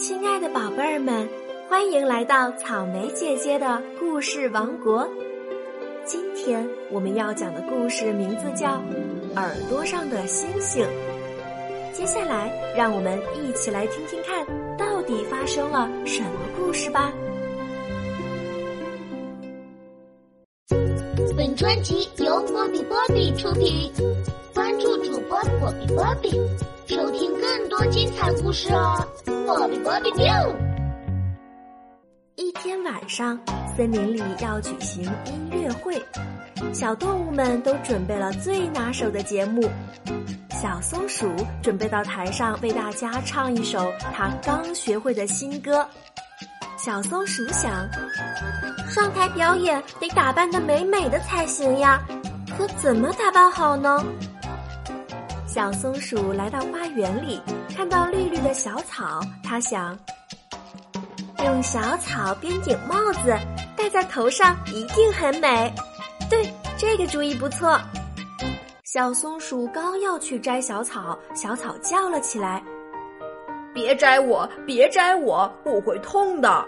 亲爱的宝贝儿们，欢迎来到草莓姐姐的故事王国。今天我们要讲的故事名字叫《耳朵上的星星》。接下来，让我们一起来听听看，到底发生了什么故事吧。本专辑由波比波比出品，关注主播波比波比，收听更多精彩故事哦！波比波比 biu。一天晚上，森林里要举行音乐会，小动物们都准备了最拿手的节目。小松鼠准备到台上为大家唱一首它刚学会的新歌。小松鼠想，上台表演得打扮的美美的才行呀，可怎么打扮好呢？小松鼠来到花园里，看到绿绿的小草，它想，用小草编顶帽子戴在头上一定很美。对，这个主意不错。小松鼠刚要去摘小草，小草叫了起来。别摘我，别摘我，我会痛的。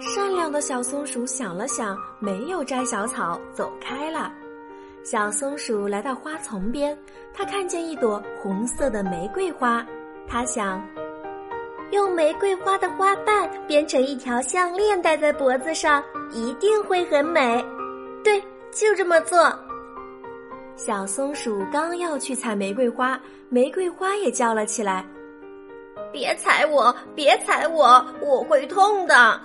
善良的小松鼠想了想，没有摘小草，走开了。小松鼠来到花丛边，它看见一朵红色的玫瑰花，它想，用玫瑰花的花瓣编成一条项链戴在脖子上，一定会很美。对，就这么做。小松鼠刚要去采玫瑰花，玫瑰花也叫了起来。别踩我！别踩我！我会痛的。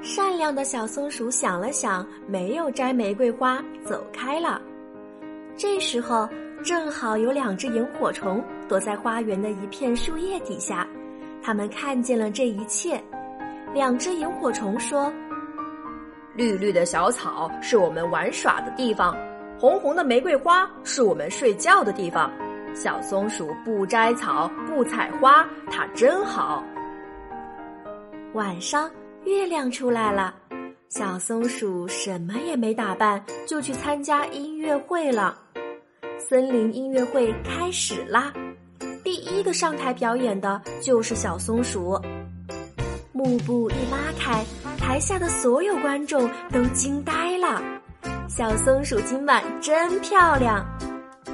善良的小松鼠想了想，没有摘玫瑰花，走开了。这时候，正好有两只萤火虫躲在花园的一片树叶底下，它们看见了这一切。两只萤火虫说：“绿绿的小草是我们玩耍的地方，红红的玫瑰花是我们睡觉的地方。”小松鼠不摘草，不采花，它真好。晚上，月亮出来了，小松鼠什么也没打扮，就去参加音乐会了。森林音乐会开始啦！第一个上台表演的就是小松鼠。幕布一拉开，台下的所有观众都惊呆了。小松鼠今晚真漂亮。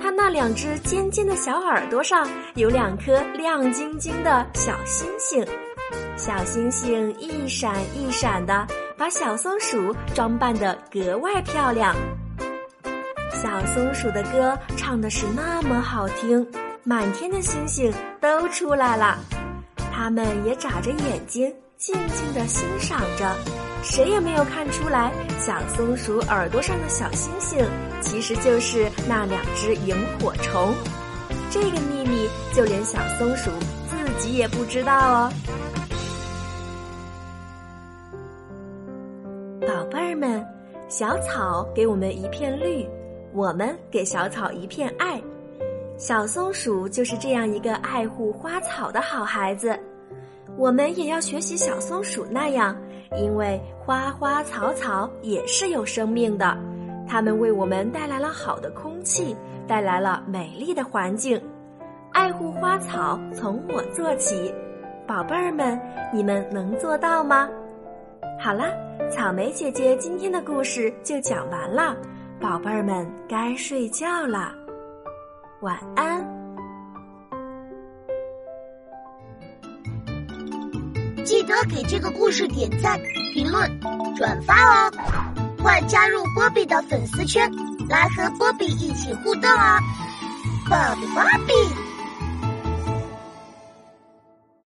它那两只尖尖的小耳朵上有两颗亮晶晶的小星星，小星星一闪一闪的，把小松鼠装扮得格外漂亮。小松鼠的歌唱的是那么好听，满天的星星都出来了，它们也眨着眼睛，静静地欣赏着。谁也没有看出来，小松鼠耳朵上的小星星其实就是那两只萤火虫。这个秘密就连小松鼠自己也不知道哦。宝贝儿们，小草给我们一片绿，我们给小草一片爱。小松鼠就是这样一个爱护花草的好孩子。我们也要学习小松鼠那样。因为花花草草也是有生命的，它们为我们带来了好的空气，带来了美丽的环境。爱护花草从我做起，宝贝儿们，你们能做到吗？好啦，草莓姐姐今天的故事就讲完了，宝贝儿们该睡觉了，晚安。记得给这个故事点赞、评论、转发哦！快加入波比的粉丝圈，来和波比一起互动哦！波比波比。